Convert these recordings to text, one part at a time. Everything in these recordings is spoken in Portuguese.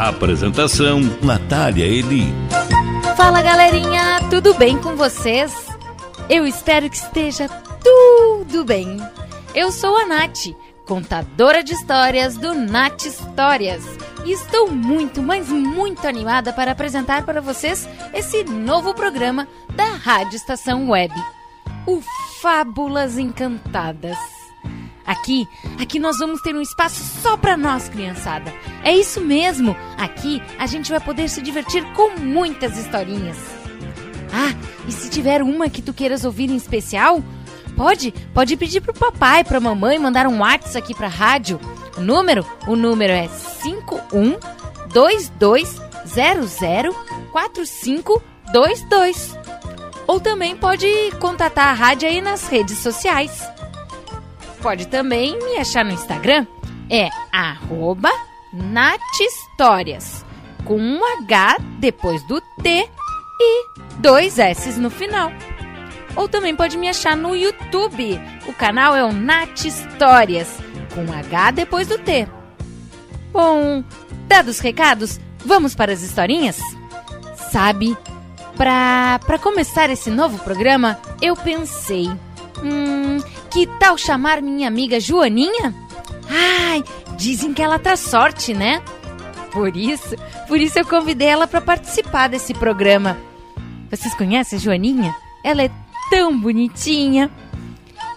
Apresentação: Natália Eli. Fala galerinha, tudo bem com vocês? Eu espero que esteja tudo bem. Eu sou a Nath, contadora de histórias do Nath Histórias. E estou muito, mas muito animada para apresentar para vocês esse novo programa da Rádio Estação Web, o Fábulas Encantadas. Aqui, aqui nós vamos ter um espaço só para nós, criançada. É isso mesmo. Aqui a gente vai poder se divertir com muitas historinhas. Ah, e se tiver uma que tu queiras ouvir em especial, pode, pode pedir pro papai, pra mamãe mandar um WhatsApp aqui pra rádio. O número, o número é 5122004522. Ou também pode contatar a rádio aí nas redes sociais. Pode também me achar no Instagram. É arroba Natistórias. Com um H depois do T e dois S no final. Ou também pode me achar no YouTube. O canal é o Nat Histórias, com H depois do T. Bom, dados os recados, vamos para as historinhas? Sabe, para começar esse novo programa, eu pensei, hum, que tal chamar minha amiga Joaninha? Ai, dizem que ela traz sorte, né? Por isso, por isso eu convidei ela para participar desse programa. Vocês conhecem a Joaninha? Ela é tão bonitinha.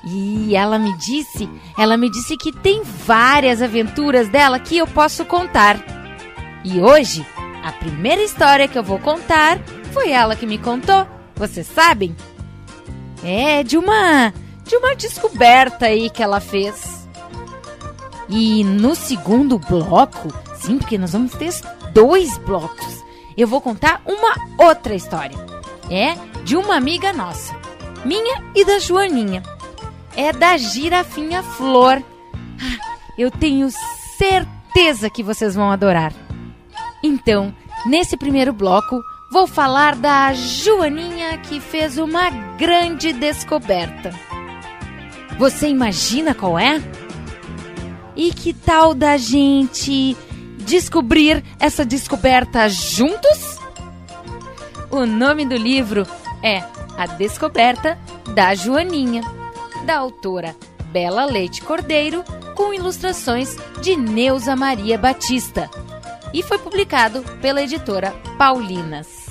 E ela me disse, ela me disse que tem várias aventuras dela que eu posso contar. E hoje, a primeira história que eu vou contar foi ela que me contou. Vocês sabem? É de uma de uma descoberta aí que ela fez. E no segundo bloco, sim, porque nós vamos ter dois blocos, eu vou contar uma outra história. É de uma amiga nossa, minha e da Joaninha. É da girafinha Flor. Ah, eu tenho certeza que vocês vão adorar. Então, nesse primeiro bloco, vou falar da Joaninha que fez uma grande descoberta. Você imagina qual é? E que tal da gente descobrir essa descoberta juntos? O nome do livro é A Descoberta da Joaninha, da autora Bela Leite Cordeiro, com ilustrações de Neuza Maria Batista, e foi publicado pela editora Paulinas.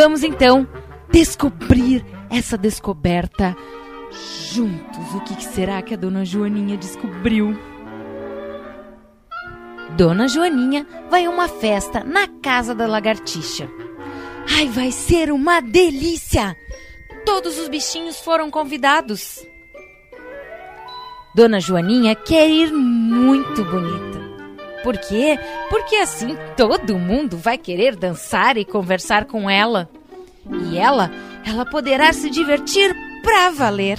Vamos então descobrir essa descoberta juntos. O que será que a dona Joaninha descobriu? Dona Joaninha vai a uma festa na casa da lagartixa. Ai, vai ser uma delícia! Todos os bichinhos foram convidados. Dona Joaninha quer ir muito bonita. Por quê? Porque assim todo mundo vai querer dançar e conversar com ela. E ela, ela poderá se divertir pra valer.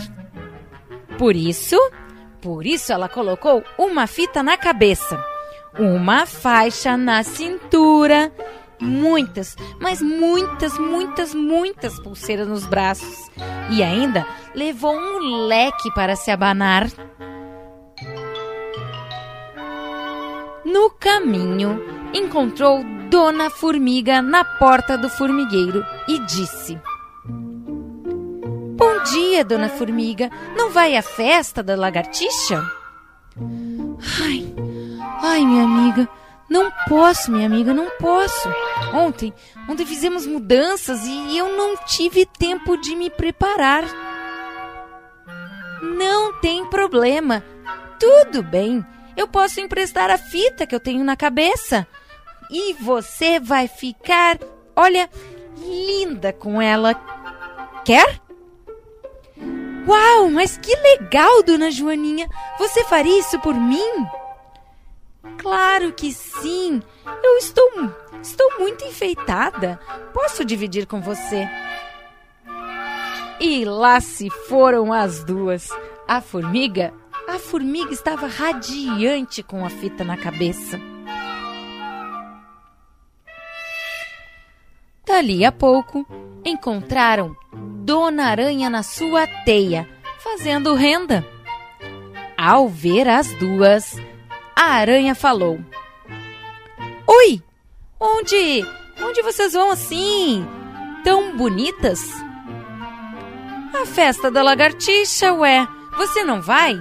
Por isso, por isso ela colocou uma fita na cabeça, uma faixa na cintura, muitas, mas muitas, muitas, muitas pulseiras nos braços e ainda levou um leque para se abanar. No caminho, encontrou Dona Formiga na porta do formigueiro e disse: Bom dia, Dona Formiga. Não vai à festa da lagartixa? Ai, ai, minha amiga. Não posso, minha amiga, não posso. Ontem, ontem fizemos mudanças e eu não tive tempo de me preparar. Não tem problema. Tudo bem eu posso emprestar a fita que eu tenho na cabeça. E você vai ficar, olha, linda com ela. Quer? Uau, mas que legal, dona Joaninha! Você faria isso por mim? Claro que sim. Eu estou estou muito enfeitada. Posso dividir com você? E lá se foram as duas. A formiga, a formiga estava radiante com a fita na cabeça. Dali a pouco, encontraram Dona Aranha na sua teia, fazendo renda. Ao ver as duas, a aranha falou: Oi! Onde? Onde vocês vão assim? Tão bonitas? A festa da lagartixa, ué. Você não vai?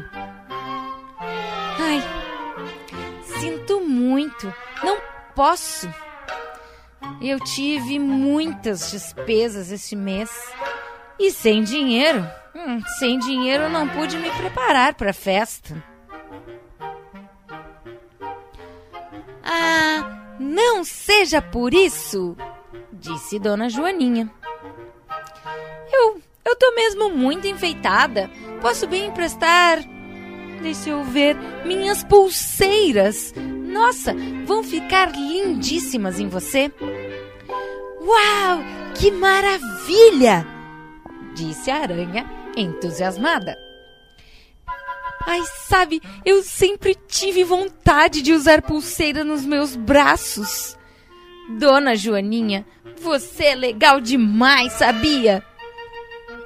Sinto muito. Não posso. Eu tive muitas despesas esse mês. E sem dinheiro, hum, sem dinheiro não pude me preparar para a festa. Ah, não seja por isso, disse Dona Joaninha. Eu, eu tô mesmo muito enfeitada. Posso bem emprestar. Deixa eu ver. Minhas pulseiras. Nossa, vão ficar lindíssimas em você. Uau, que maravilha! Disse a aranha, entusiasmada. Ai, sabe, eu sempre tive vontade de usar pulseira nos meus braços. Dona Joaninha, você é legal demais, sabia?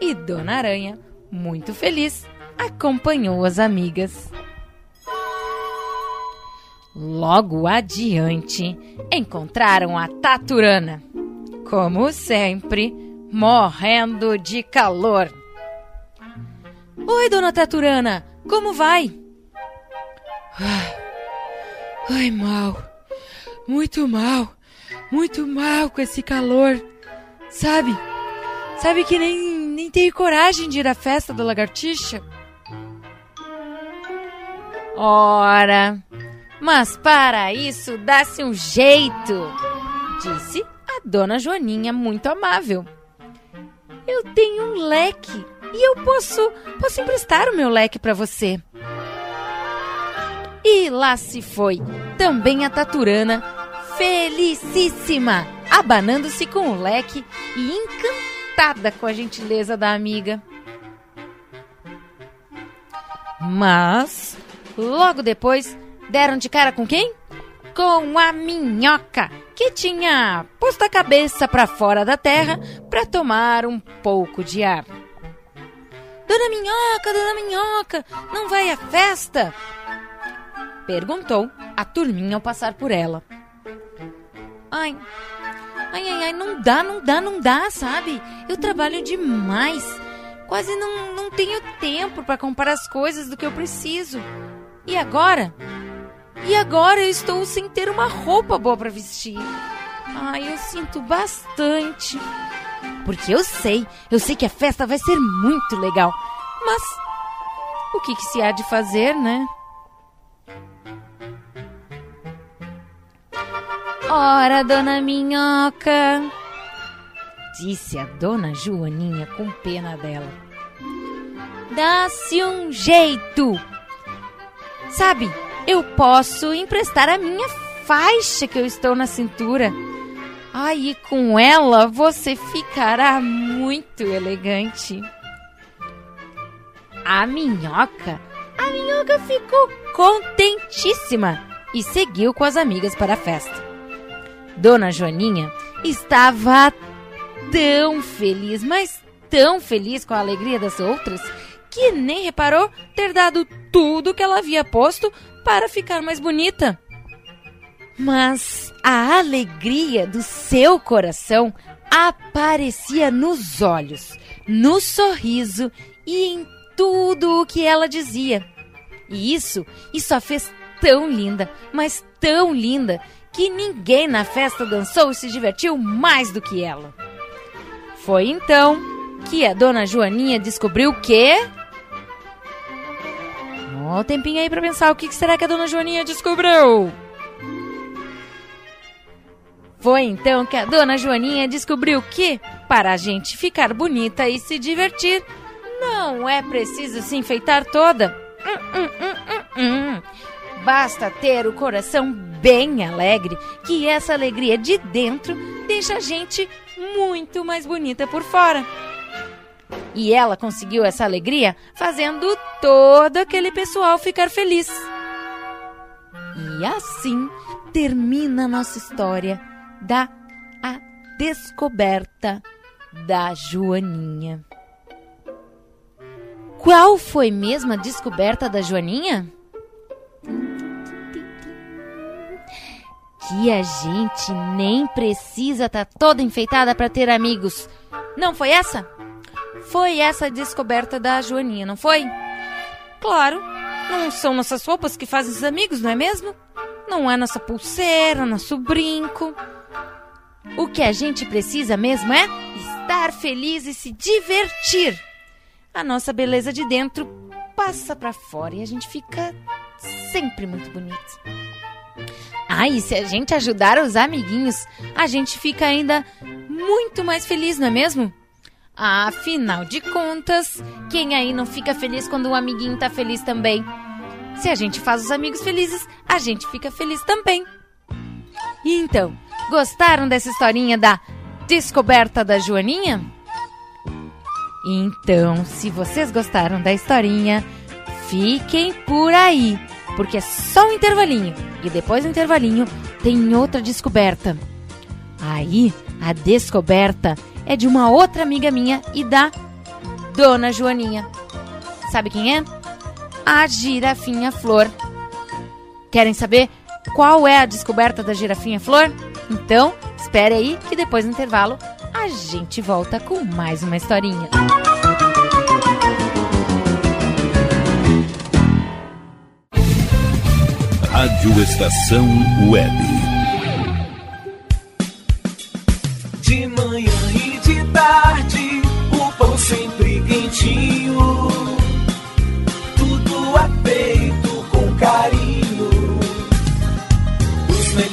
E Dona Aranha, muito feliz, acompanhou as amigas. Logo adiante, encontraram a Taturana, como sempre, morrendo de calor. Oi, dona Taturana, como vai? Ai, ai, mal. Muito mal. Muito mal com esse calor. Sabe? Sabe que nem, nem tenho coragem de ir à festa da lagartixa? Ora, mas para isso dá-se um jeito, disse a dona Joaninha, muito amável. Eu tenho um leque e eu posso, posso emprestar o meu leque para você. E lá se foi, também a Taturana, felicíssima, abanando-se com o leque e encantada com a gentileza da amiga. Mas, logo depois, deram de cara com quem? Com a minhoca, que tinha posto a cabeça para fora da terra para tomar um pouco de ar. Dona Minhoca, Dona Minhoca, não vai à festa? Perguntou a turminha ao passar por ela. Ai, ai, ai, ai, não dá, não dá, não dá, sabe? Eu trabalho demais. Quase não, não tenho tempo para comprar as coisas do que eu preciso. E agora? E agora eu estou sem ter uma roupa boa para vestir. Ai, eu sinto bastante. Porque eu sei, eu sei que a festa vai ser muito legal. Mas o que, que se há de fazer, né? Ora, dona Minhoca, disse a dona Joaninha com pena dela. Dá-se um jeito. Sabe, eu posso emprestar a minha faixa que eu estou na cintura. Aí com ela você ficará muito elegante. A minhoca, a minhoca ficou contentíssima e seguiu com as amigas para a festa. Dona Joaninha estava tão feliz, mas tão feliz com a alegria das outras, que nem reparou ter dado tudo que ela havia posto para ficar mais bonita. Mas a alegria do seu coração aparecia nos olhos, no sorriso e em tudo o que ela dizia. E isso, isso a fez tão linda, mas tão linda, que ninguém na festa dançou e se divertiu mais do que ela. Foi então que a dona Joaninha descobriu que. Ó, um tempinho aí para pensar o que será que a dona Joaninha descobriu. Foi então que a dona Joaninha descobriu que, para a gente ficar bonita e se divertir, não é preciso se enfeitar toda. Hum, hum, hum, basta ter o coração bem alegre, que essa alegria de dentro deixa a gente muito mais bonita por fora. E ela conseguiu essa alegria fazendo todo aquele pessoal ficar feliz. E assim termina a nossa história da a descoberta da Joaninha. Qual foi mesmo a descoberta da Joaninha? Que a gente nem precisa estar tá toda enfeitada para ter amigos. Não foi essa? Foi essa a descoberta da Joaninha, não foi? Claro, não são nossas roupas que fazem os amigos, não é mesmo? Não é nossa pulseira, nosso brinco. O que a gente precisa mesmo é estar feliz e se divertir. A nossa beleza de dentro passa para fora e a gente fica sempre muito bonito. Ah, e se a gente ajudar os amiguinhos, a gente fica ainda muito mais feliz, não é mesmo? Afinal de contas, quem aí não fica feliz quando o amiguinho tá feliz também? Se a gente faz os amigos felizes, a gente fica feliz também. E então, gostaram dessa historinha da descoberta da Joaninha? Então, se vocês gostaram da historinha, fiquem por aí, porque é só um intervalinho e depois do intervalinho tem outra descoberta. Aí, a descoberta é de uma outra amiga minha e da Dona Joaninha. Sabe quem é? A girafinha flor. Querem saber qual é a descoberta da girafinha flor? Então, espere aí que depois do intervalo a gente volta com mais uma historinha. Rádio Estação Web.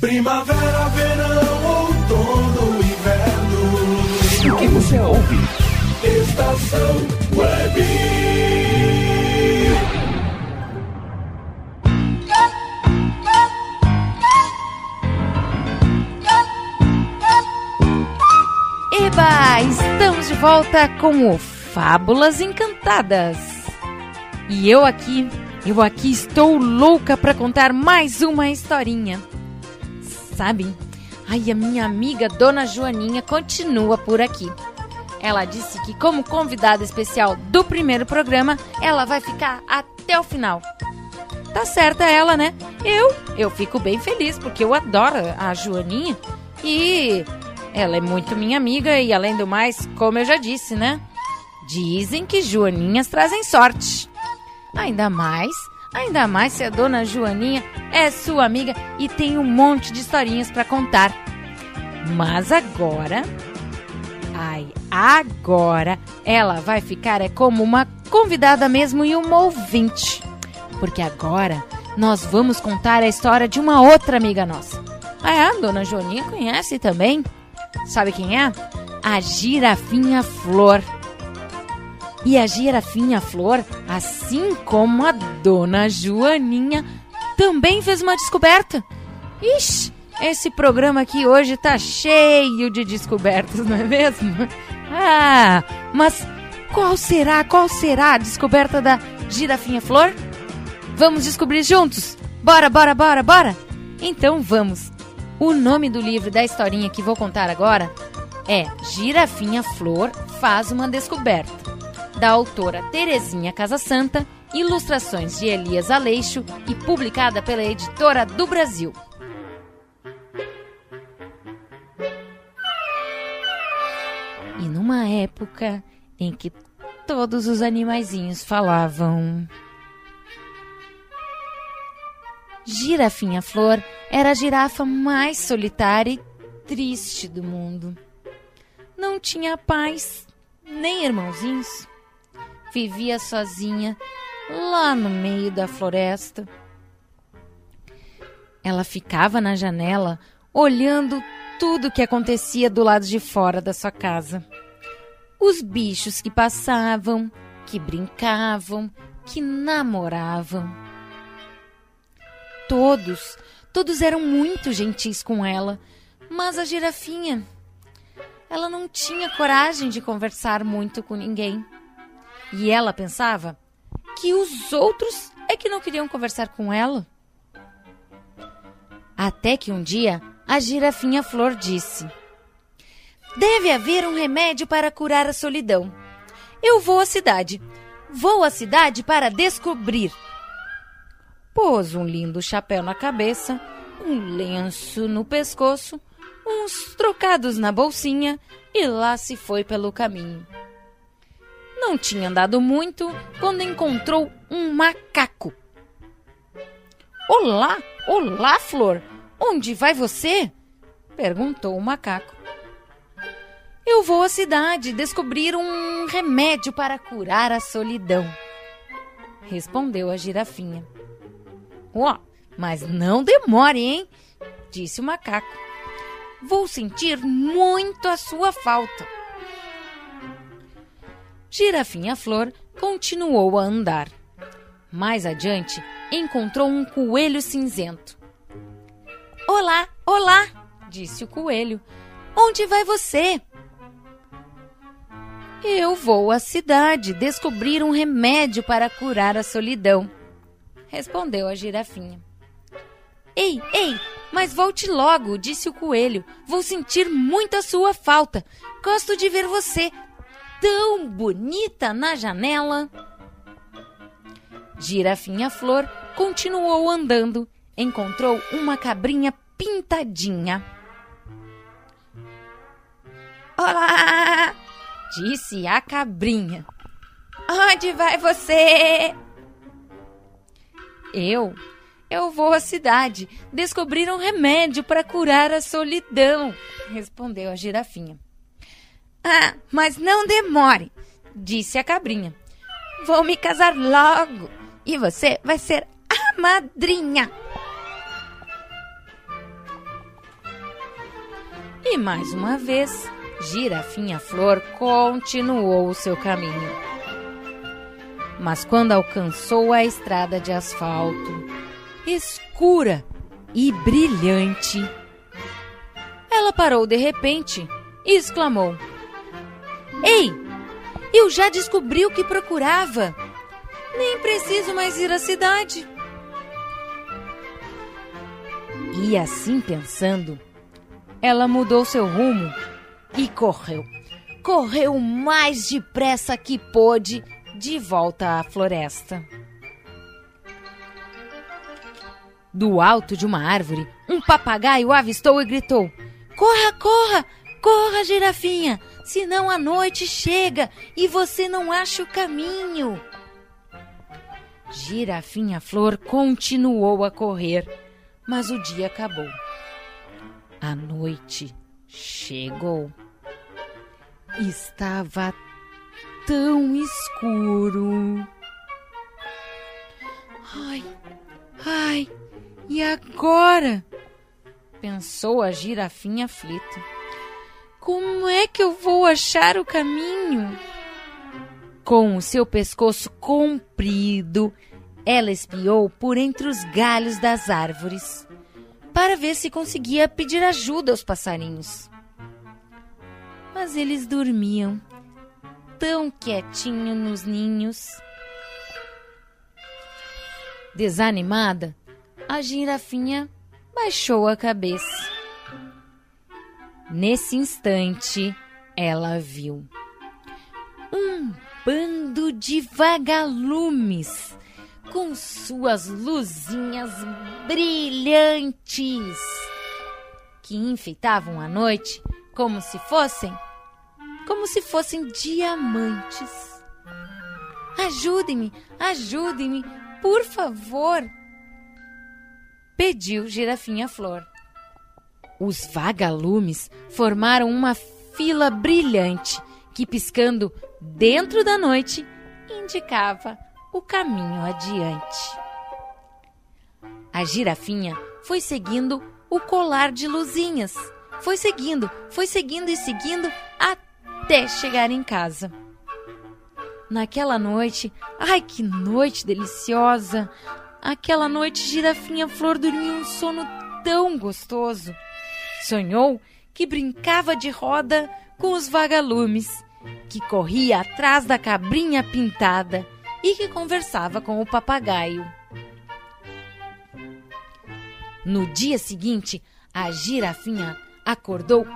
Primavera, verão, outono, inverno. O que você ouve? Estação Web. Eba, estamos de volta com o Fábulas Encantadas. E eu aqui, eu aqui estou louca para contar mais uma historinha. Sabe? Ai, a minha amiga Dona Joaninha continua por aqui. Ela disse que como convidada especial do primeiro programa, ela vai ficar até o final. Tá certa ela, né? Eu, eu fico bem feliz porque eu adoro a Joaninha e ela é muito minha amiga e além do mais, como eu já disse, né? Dizem que Joaninhas trazem sorte. Ainda mais, ainda mais se a dona Joaninha é sua amiga e tem um monte de historinhas para contar. Mas agora, ai, agora ela vai ficar é como uma convidada mesmo e uma ouvinte. Porque agora nós vamos contar a história de uma outra amiga nossa. Ah, é? a dona Joaninha conhece também? Sabe quem é? A girafinha Flor. E a girafinha Flor, assim como a dona Joaninha, também fez uma descoberta. Ixi, esse programa aqui hoje tá cheio de descobertas, não é mesmo? Ah, mas qual será, qual será a descoberta da girafinha Flor? Vamos descobrir juntos? Bora, bora, bora, bora? Então vamos. O nome do livro da historinha que vou contar agora é Girafinha Flor faz uma descoberta, da autora Terezinha Casa Santa, ilustrações de Elias Aleixo e publicada pela Editora do Brasil. E numa época em que todos os animaizinhos falavam. Girafinha Flor era a girafa mais solitária e triste do mundo. Não tinha pais, nem irmãozinhos. Vivia sozinha lá no meio da floresta. Ela ficava na janela olhando tudo o que acontecia do lado de fora da sua casa. Os bichos que passavam, que brincavam, que namoravam. Todos, todos eram muito gentis com ela, mas a girafinha, ela não tinha coragem de conversar muito com ninguém. E ela pensava que os outros é que não queriam conversar com ela. Até que um dia a girafinha Flor disse: Deve haver um remédio para curar a solidão. Eu vou à cidade. Vou à cidade para descobrir. Pôs um lindo chapéu na cabeça, um lenço no pescoço, uns trocados na bolsinha e lá se foi pelo caminho. Não tinha andado muito quando encontrou um macaco. Olá, olá, Flor! Onde vai você? perguntou o macaco. Eu vou à cidade descobrir um remédio para curar a solidão, respondeu a girafinha. Ó, mas não demore, hein? disse o macaco. Vou sentir muito a sua falta. Girafinha Flor continuou a andar. Mais adiante, encontrou um coelho cinzento. Olá, olá! disse o coelho. Onde vai você? Eu vou à cidade descobrir um remédio para curar a solidão, respondeu a girafinha. Ei, ei, mas volte logo, disse o coelho. Vou sentir muita sua falta. Gosto de ver você tão bonita na janela. Girafinha Flor continuou andando. Encontrou uma cabrinha pintadinha. Olá! disse a cabrinha. Onde vai você? Eu eu vou à cidade descobrir um remédio para curar a solidão, respondeu a girafinha. Ah, mas não demore, disse a cabrinha. Vou me casar logo e você vai ser a madrinha. E mais uma vez, Girafinha Flor continuou o seu caminho. Mas quando alcançou a estrada de asfalto, escura e brilhante, ela parou de repente e exclamou: Ei, eu já descobri o que procurava. Nem preciso mais ir à cidade. E assim pensando, ela mudou seu rumo e correu. Correu o mais depressa que pôde de volta à floresta. Do alto de uma árvore, um papagaio avistou e gritou: Corra, corra, corra, girafinha, senão a noite chega e você não acha o caminho. Girafinha Flor continuou a correr, mas o dia acabou. A noite chegou. Estava tão escuro. Ai, ai, e agora? Pensou a girafinha aflita. Como é que eu vou achar o caminho? Com o seu pescoço comprido, ela espiou por entre os galhos das árvores para ver se conseguia pedir ajuda aos passarinhos. Mas eles dormiam tão quietinho nos ninhos. Desanimada, a girafinha baixou a cabeça. Nesse instante, ela viu um bando de vagalumes com suas luzinhas brilhantes que enfeitavam a noite como se fossem como se fossem diamantes. Ajudem-me, ajudem-me, por favor, pediu Girafinha Flor. Os vagalumes formaram uma fila brilhante que, piscando dentro da noite, indicava o caminho adiante. A girafinha foi seguindo o colar de luzinhas. Foi seguindo, foi seguindo e seguindo até chegar em casa. Naquela noite, ai que noite deliciosa! Aquela noite, Girafinha Flor dormiu um sono tão gostoso. Sonhou que brincava de roda com os vagalumes, que corria atrás da cabrinha pintada e que conversava com o papagaio. No dia seguinte, a girafinha acordou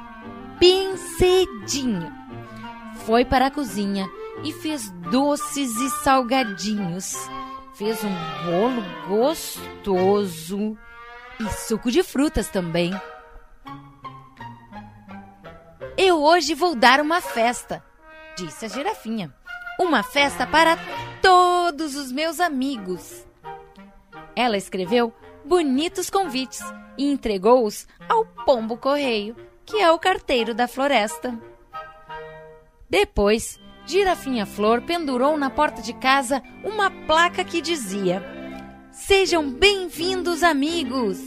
bem cedinho. Foi para a cozinha e fez doces e salgadinhos. Fez um bolo gostoso e suco de frutas também. Hoje vou dar uma festa, disse a girafinha. Uma festa para todos os meus amigos. Ela escreveu bonitos convites e entregou-os ao pombo correio, que é o carteiro da floresta. Depois, Girafinha Flor pendurou na porta de casa uma placa que dizia: Sejam bem-vindos, amigos!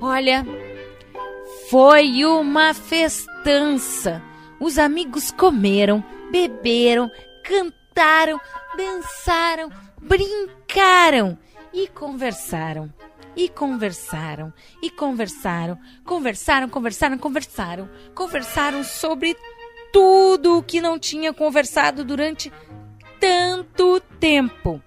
Olha, foi uma festança. Os amigos comeram, beberam, cantaram, dançaram, brincaram e conversaram. E conversaram, e conversaram, conversaram, conversaram, conversaram, conversaram sobre tudo o que não tinha conversado durante tanto tempo.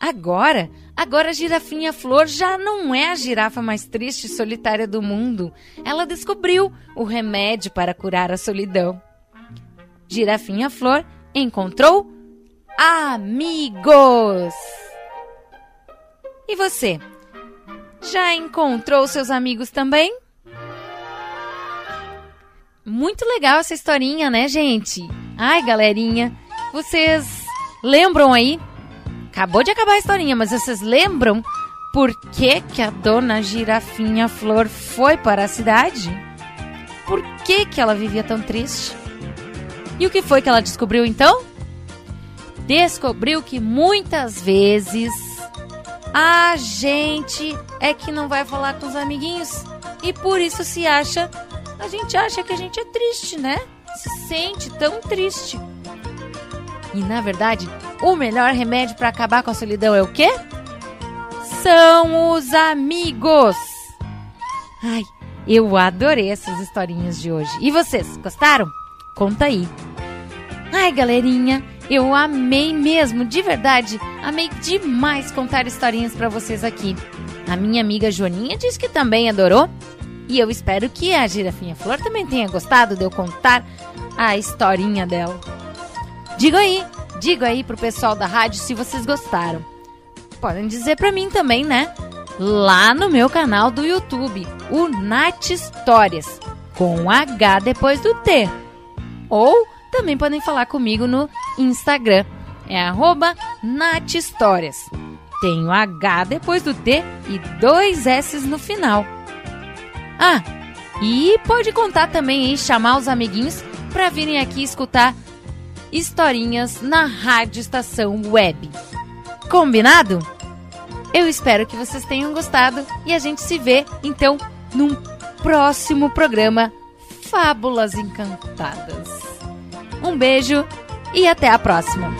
Agora, agora a girafinha Flor já não é a girafa mais triste e solitária do mundo. Ela descobriu o remédio para curar a solidão. Girafinha Flor encontrou amigos. E você? Já encontrou seus amigos também? Muito legal essa historinha, né, gente? Ai, galerinha, vocês lembram aí? Acabou de acabar a historinha, mas vocês lembram por que, que a dona Girafinha Flor foi para a cidade? Por que, que ela vivia tão triste? E o que foi que ela descobriu então? Descobriu que muitas vezes a gente é que não vai falar com os amiguinhos e por isso se acha, a gente acha que a gente é triste, né? Se sente tão triste. E na verdade, o melhor remédio para acabar com a solidão é o quê? São os amigos. Ai, eu adorei essas historinhas de hoje. E vocês, gostaram? Conta aí. Ai, galerinha, eu amei mesmo, de verdade. Amei demais contar historinhas para vocês aqui. A minha amiga Joaninha disse que também adorou. E eu espero que a Girafinha Flor também tenha gostado de eu contar a historinha dela. Diga aí, diga aí pro pessoal da rádio se vocês gostaram. Podem dizer para mim também, né? Lá no meu canal do YouTube, o Nat Histórias, com H depois do T. Ou também podem falar comigo no Instagram. É arroba Nath Histórias. H depois do T e dois S no final. Ah, e pode contar também e chamar os amiguinhos para virem aqui escutar historinhas na Rádio Estação Web. Combinado? Eu espero que vocês tenham gostado e a gente se vê então num próximo programa Fábulas Encantadas. Um beijo e até a próxima!